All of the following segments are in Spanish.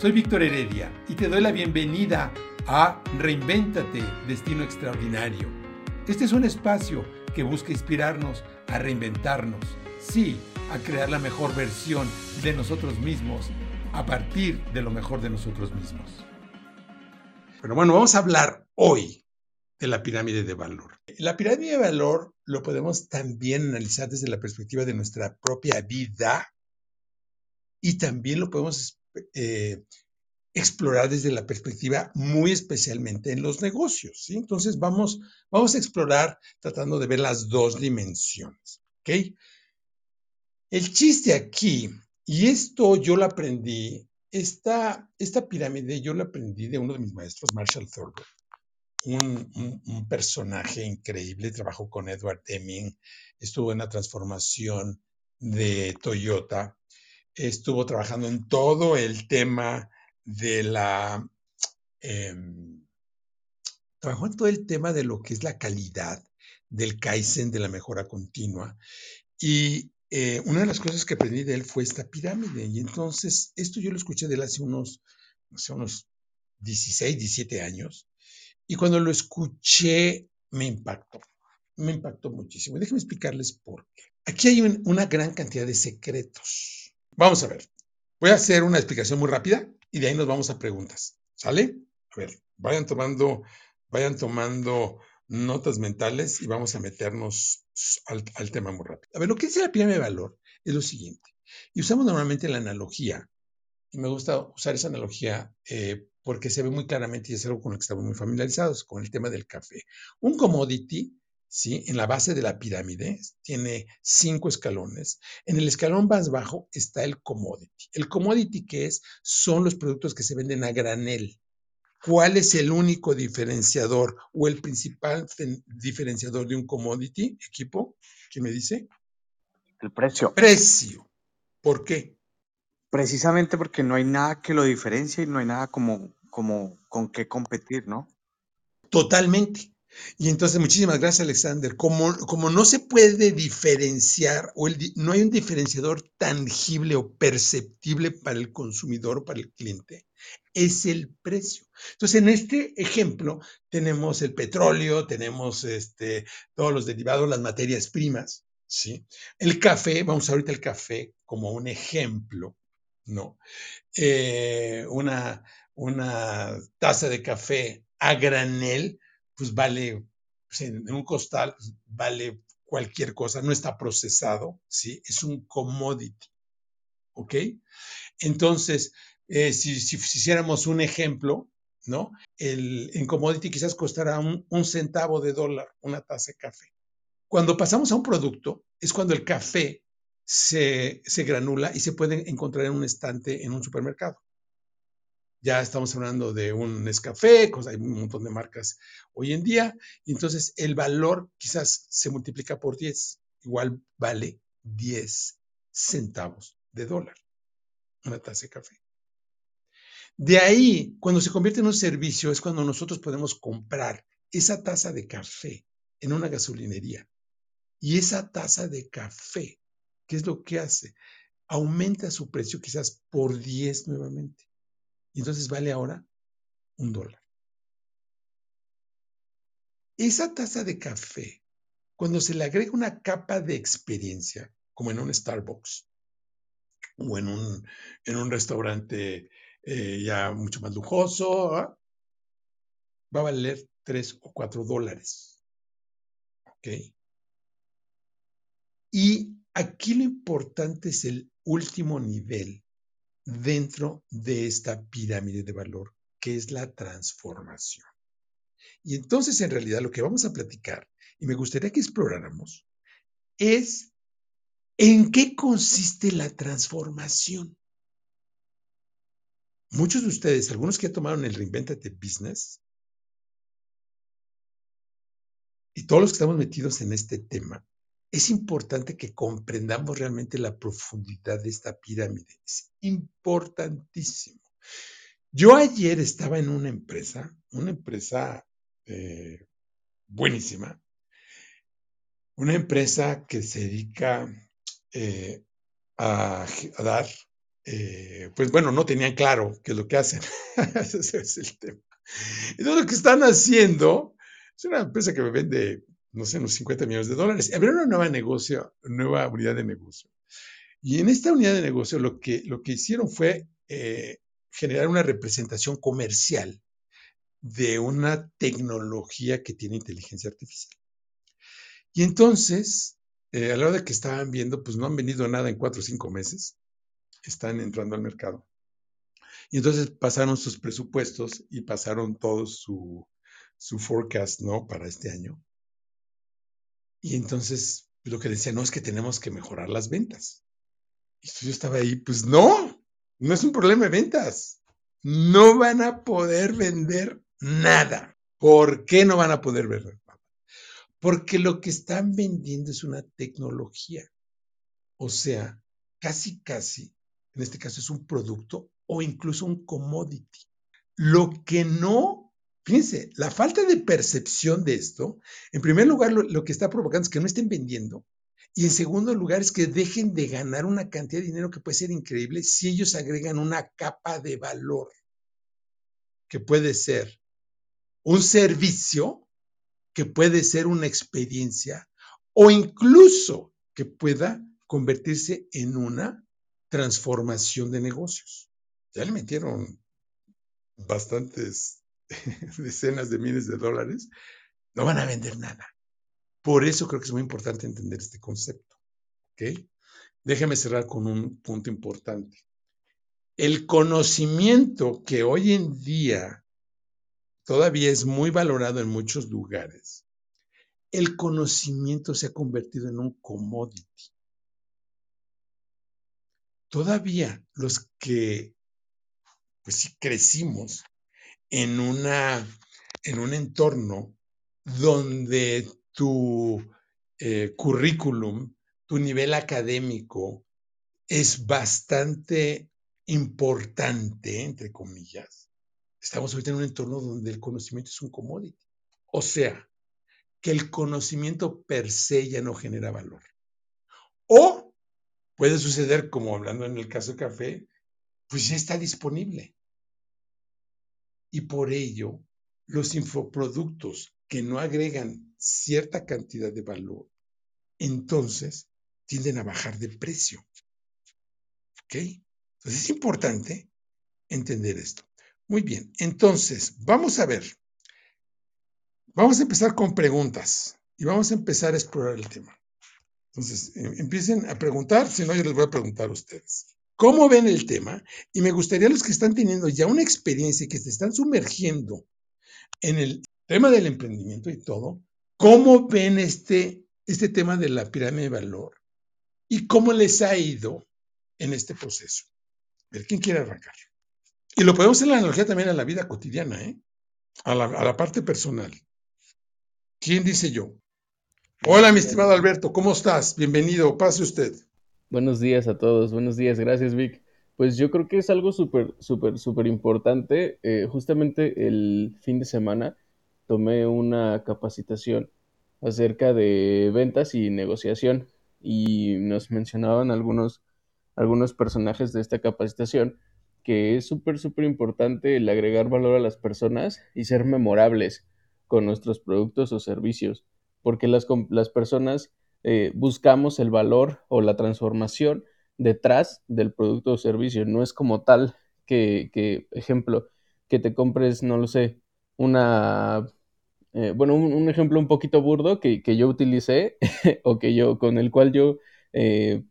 Soy Víctor Heredia y te doy la bienvenida a Reinvéntate, Destino Extraordinario. Este es un espacio que busca inspirarnos a reinventarnos, sí, a crear la mejor versión de nosotros mismos a partir de lo mejor de nosotros mismos. Pero bueno, vamos a hablar hoy de la pirámide de valor. La pirámide de valor lo podemos también analizar desde la perspectiva de nuestra propia vida y también lo podemos eh, explorar desde la perspectiva muy especialmente en los negocios. Entonces vamos, vamos a explorar tratando de ver las dos dimensiones. ¿ok? El chiste aquí, y esto yo lo aprendí, esta, esta pirámide yo la aprendí de uno de mis maestros, Marshall Thorpe, un, un, personaje increíble, trabajó con Edward Deming, estuvo en la transformación de Toyota, estuvo trabajando en todo el tema de la... Em, trabajó en todo el tema de lo que es la calidad del Kaizen, de la mejora continua. Y eh, una de las cosas que aprendí de él fue esta pirámide. Y entonces, esto yo lo escuché de él hace unos, no sé, unos 16, 17 años. Y cuando lo escuché, me impactó. Me impactó muchísimo. Déjenme explicarles por qué. Aquí hay una gran cantidad de secretos Vamos a ver. Voy a hacer una explicación muy rápida y de ahí nos vamos a preguntas. ¿Sale? A ver, vayan tomando, vayan tomando notas mentales y vamos a meternos al, tema muy rápido. A ver, lo que dice la pirámide de valor es lo siguiente. Y usamos normalmente la analogía, y me gusta usar esa analogía eh, porque se ve muy claramente y es algo con lo que estamos muy familiarizados, con el tema del café. Un commodity ¿sí? En la base de la pirámide tiene cinco escalones. En el escalón más bajo está el commodity. El commodity, ¿qué es? Son los productos que se venden a granel. ¿Cuál es el único diferenciador o el principal diferenciador de un commodity, equipo? ¿Quién me dice? El precio. Precio. ¿Por qué? Precisamente porque no hay nada que lo diferencie y no hay nada como, como con qué competir, ¿no? Totalmente. Y entonces, muchísimas gracias, Alexander. Como, como no se puede diferenciar o no hay un diferenciador tangible o perceptible para el consumidor para el cliente, es el precio. Entonces, en este ejemplo tenemos el petróleo, tenemos este, todos los derivados, las materias primas, ¿sí? El café, vamos ahorita el café como un ejemplo, ¿no? Eh, una, una taza de café a granel pues vale, pues, en, un costal, pues, vale cualquier cosa, no está procesado, ¿sí? Es un commodity, ¿ok? Entonces, eh, si, hiciéramos un ejemplo, ¿no? El, en commodity quizás costará un, centavo de dólar una taza de café. Cuando pasamos a un producto, es cuando el café se, se, granula y se puede encontrar en un estante en un supermercado ya estamos hablando de un Nescafé, hay un montón de marcas hoy en día, entonces el valor quizás se multiplica por 10, igual vale 10 centavos de dólar una taza de café. De ahí, cuando se convierte en un servicio, es cuando nosotros podemos comprar esa taza de café en una gasolinería. Y esa taza de café, ¿qué es lo que hace? Aumenta su precio quizás por 10 nuevamente. Y entonces vale ahora un dólar. Esa taza de café, cuando se le agrega una capa de experiencia, como en un Starbucks o en un, en un restaurante eh, ya mucho más lujoso, ¿ah? va a valer tres o cuatro dólares. ¿Ok? Y aquí lo importante es el último nivel dentro de esta pirámide de valor, que es la transformación. Y entonces, en realidad, lo que vamos a platicar, y me gustaría que exploráramos, es en qué consiste la transformación. Muchos de ustedes, algunos que ya tomaron el Reinventate Business, y todos los que estamos metidos en este tema, es importante que comprendamos realmente la profundidad de esta pirámide. Es importantísimo. Yo ayer estaba en una empresa, una empresa eh, buenísima, una empresa que se dedica eh, a, dar eh, pues bueno, no tenían claro qué es lo que hacen. Ese es el tema. Entonces lo que están haciendo es una empresa que me vende, no sé, unos 50 millones de dólares. Abrieron una nueva negocio, nueva unidad de negocio. Y en esta unidad de negocio lo que, lo que hicieron fue eh, generar una representación comercial de una tecnología que tiene inteligencia artificial. Y entonces, eh, a la hora de que estaban viendo, pues no han vendido nada en cuatro o cinco meses, están entrando al mercado. Y entonces pasaron sus presupuestos y pasaron todo su, su forecast, ¿no? Para este año. Y entonces lo que decía, no, es que tenemos que mejorar las ventas. Y yo estaba ahí, pues no, no es un problema de ventas. No van a poder vender nada. ¿Por qué no van a poder vender nada? Porque lo que están vendiendo es una tecnología. O sea, casi, casi, en este caso es un producto o incluso un commodity. Lo que no, fíjense, la falta de percepción de esto, en primer lugar, lo, lo que está provocando es que no estén vendiendo y en segundo lugar es que dejen de ganar una cantidad de dinero que puede ser increíble si ellos agregan una capa de valor, que puede ser un servicio, que puede ser una experiencia o incluso que pueda convertirse en una transformación de negocios. Ya le metieron bastantes decenas de miles de dólares, no van a vender nada. Por eso creo que es muy importante entender este concepto. ¿ok? Déjame cerrar con un punto importante. El conocimiento que hoy en día todavía es muy valorado en muchos lugares, el conocimiento se ha convertido en un commodity. Todavía los que pues crecimos en una en un entorno donde tu eh, currículum, tu nivel académico es bastante importante, entre comillas. Estamos en un entorno donde el conocimiento es un commodity. O sea, que el conocimiento per se ya no genera valor. O puede suceder, como hablando en el caso de café, pues ya está disponible. Y por ello, los infoproductos que no agregan cierta cantidad de valor, entonces tienden a bajar de precio. ¿Ok? Entonces es importante entender esto. Muy bien, entonces vamos a ver. Vamos a empezar con preguntas y vamos a empezar a explorar el tema. Entonces, em, empiecen a preguntar, si no, yo les voy a preguntar a ustedes. ¿Cómo ven el tema? Y me gustaría los que están teniendo ya una experiencia y que se están sumergiendo en el tema del emprendimiento y todo, ¿cómo ven este, este tema de la pirámide de valor y cómo les ha ido en este proceso? A ver, ¿quién quiere arrancar? Y lo podemos hacer la analogía también a la vida cotidiana, ¿eh? a, la, a la parte personal. ¿Quién dice yo? Hola, mi estimado Alberto, ¿cómo estás? Bienvenido, pase usted. Buenos días a todos, buenos días, gracias Vic. Pues yo creo que es algo súper, súper, súper importante. Eh, justamente el fin de semana tomé una capacitación acerca de ventas y negociación y nos mencionaban algunos, algunos personajes de esta capacitación que es súper, súper importante el agregar valor a las personas y ser memorables con nuestros productos o servicios, porque las, las personas eh, buscamos el valor o la transformación detrás del producto o servicio, no es como tal que, que ejemplo, que te compres, no lo sé, una eh, bueno, un, ejemplo un poquito burdo que, yo utilicé o que yo, con el cual yo, eh,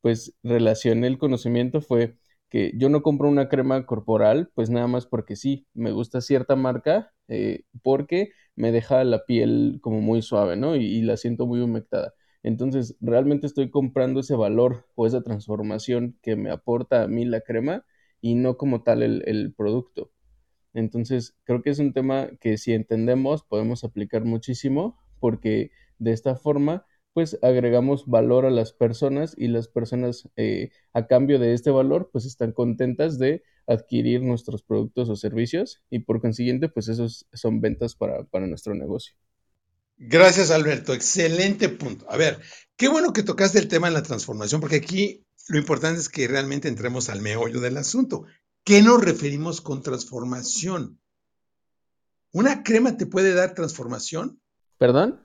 pues, relacioné el conocimiento fue que yo no compro una crema corporal, pues nada más porque sí, me gusta cierta marca, eh, porque me deja la piel como muy suave, ¿no? Y, la siento muy humectada. Entonces, realmente estoy comprando ese valor o esa transformación que me aporta a mí la crema y no como tal el producto. Entonces, creo que es un tema que si entendemos podemos aplicar muchísimo porque de esta forma pues agregamos valor a las personas y las personas eh, a cambio de este valor pues están contentas de adquirir nuestros productos o servicios y por consiguiente pues esos son ventas para, para nuestro negocio. Gracias Alberto, excelente punto. A ver, qué bueno que tocaste el tema de la transformación porque aquí lo importante es que realmente entremos al meollo del asunto. ¿Qué nos referimos con transformación? ¿Una crema te puede dar transformación? ¿Perdón?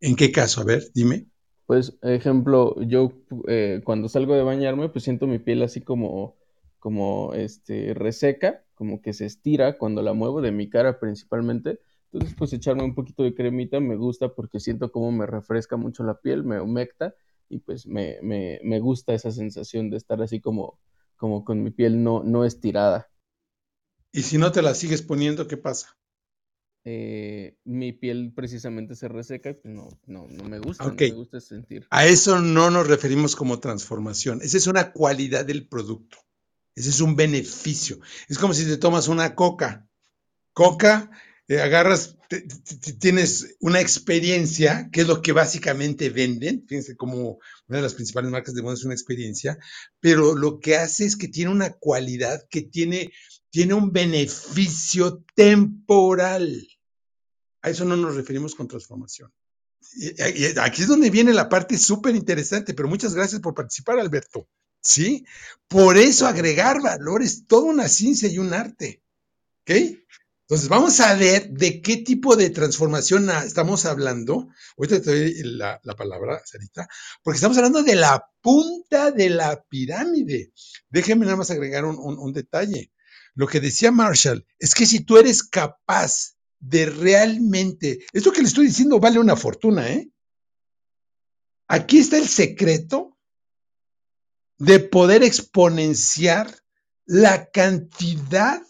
¿En qué caso? A ver, dime. Pues, ejemplo, yo eh, cuando salgo de bañarme, pues siento mi piel así como, como, este, reseca, como que se estira cuando la muevo de mi cara principalmente. Entonces, pues echarme un poquito de cremita me gusta porque siento como me refresca mucho la piel, me humecta y pues me, me, me gusta esa sensación de estar así como, como con mi piel no, no estirada. ¿Y si no te la sigues poniendo, qué pasa? Eh, mi piel precisamente se reseca y pues no, no, no me gusta, no me gusta sentir. A eso no nos referimos como transformación. Esa es una cualidad del producto. Ese es un beneficio. Es como si te tomas una coca. Coca eh, agarras, tienes una experiencia, que es lo que básicamente venden, fíjense como una de las principales marcas de moda es una experiencia, pero lo que hace es que tiene una cualidad que tiene, tiene un beneficio temporal. A eso no nos referimos con transformación. Y aquí es donde viene la parte súper interesante, pero muchas gracias por participar, Alberto. ¿Sí? Por eso agregar valor es toda una ciencia y un arte. ¿Ok? Entonces, vamos a ver de qué tipo de transformación estamos hablando. Ahorita te doy la, palabra, Sarita, porque estamos hablando de la punta de la pirámide. Déjenme nada más agregar un, un detalle. Lo que decía Marshall es que si tú eres capaz de realmente, esto que le estoy diciendo vale una fortuna, ¿eh? Aquí está el secreto de poder exponenciar la cantidad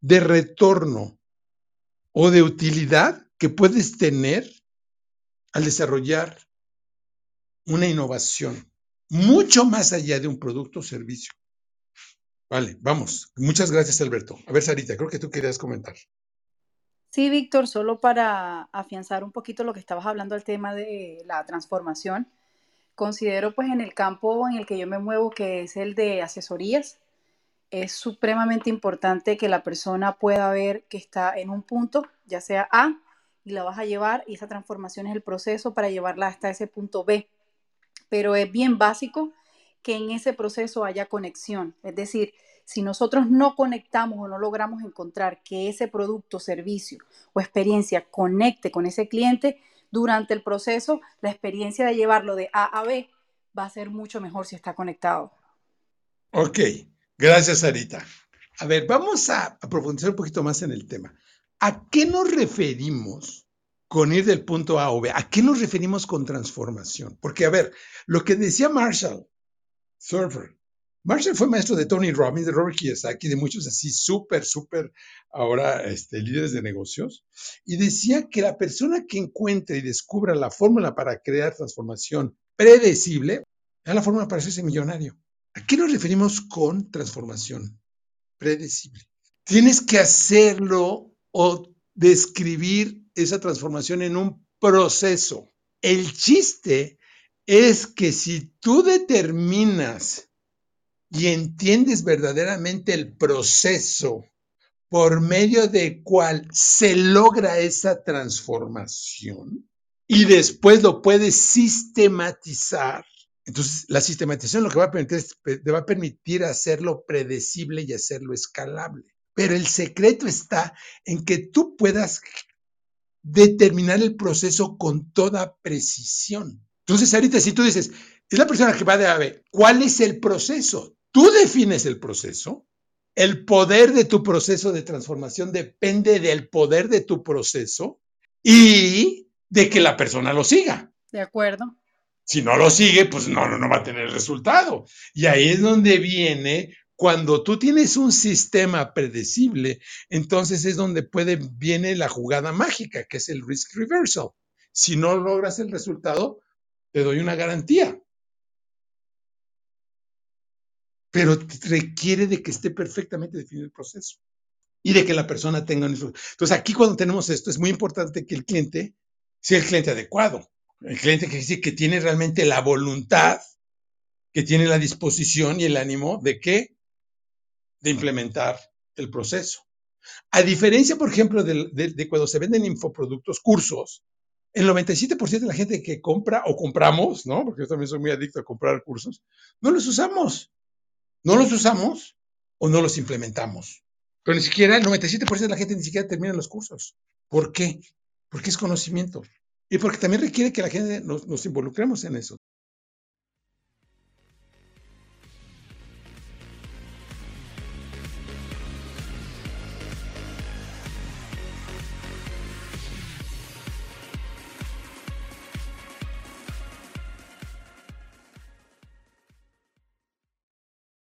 de retorno o de utilidad que puedes tener al desarrollar una innovación, mucho más allá de un producto o servicio. Vale, vamos. Muchas gracias, Alberto. A ver, Sarita, creo que tú querías comentar. Sí, Víctor, solo para afianzar un poquito lo que estabas hablando del tema de la transformación, considero pues en el campo en el que yo me muevo, que es el de asesorías, es supremamente importante que la persona pueda ver que está en un punto, ya sea A, y la vas a llevar, y esa transformación es el proceso para llevarla hasta ese punto B. Pero es bien básico que en ese proceso haya conexión. Es decir, si nosotros no conectamos o no logramos encontrar que ese producto, servicio o experiencia conecte con ese cliente, durante el proceso, la experiencia de llevarlo de A a B va a ser mucho mejor si está conectado. Ok, Gracias, Sarita. A ver, vamos a, profundizar un poquito más en el tema. ¿A qué nos referimos con ir del punto A o B? ¿A qué nos referimos con transformación? Porque, a ver, lo que decía Marshall Surfer, Marshall fue maestro de Tony Robbins, de Robert Kiyosaki, de muchos así súper, súper ahora este, líderes de negocios, y decía que la persona que encuentre y descubra la fórmula para crear transformación predecible, es la fórmula para hacerse millonario. ¿A qué nos referimos con transformación predecible? Tienes que hacerlo o describir esa transformación en un proceso. El chiste es que si tú determinas y entiendes verdaderamente el proceso por medio del cual se logra esa transformación y después lo puedes sistematizar, entonces, la sistematización lo que va a permitir es, va a permitir hacerlo predecible y hacerlo escalable. Pero el secreto está en que tú puedas determinar el proceso con toda precisión. Entonces, ahorita si tú dices, es la persona que va de B, ¿cuál es el proceso? Tú defines el proceso. El poder de tu proceso de transformación depende del poder de tu proceso y de que la persona lo siga. De acuerdo. Si no lo sigue, pues no, no, va a tener resultado. Y ahí es donde viene cuando tú tienes un sistema predecible, entonces es donde puede, viene la jugada mágica, que es el risk reversal. Si no logras el resultado, te doy una garantía. Pero requiere de que esté perfectamente definido el proceso y de que la persona tenga un... Entonces aquí cuando tenemos esto es muy importante que el cliente sea el cliente adecuado. El cliente que que tiene realmente la voluntad, que tiene la disposición y el ánimo de qué? De implementar el proceso. A diferencia, por ejemplo, de, cuando se venden infoproductos, cursos, el 97% de la gente que compra o compramos, ¿no? Porque yo también soy muy adicto a comprar cursos, no los usamos. No los usamos o no los implementamos. Pero ni siquiera el 97% de la gente ni siquiera termina los cursos. ¿Por qué? Porque es conocimiento. Y porque también requiere que la gente nos, nos involucremos en eso.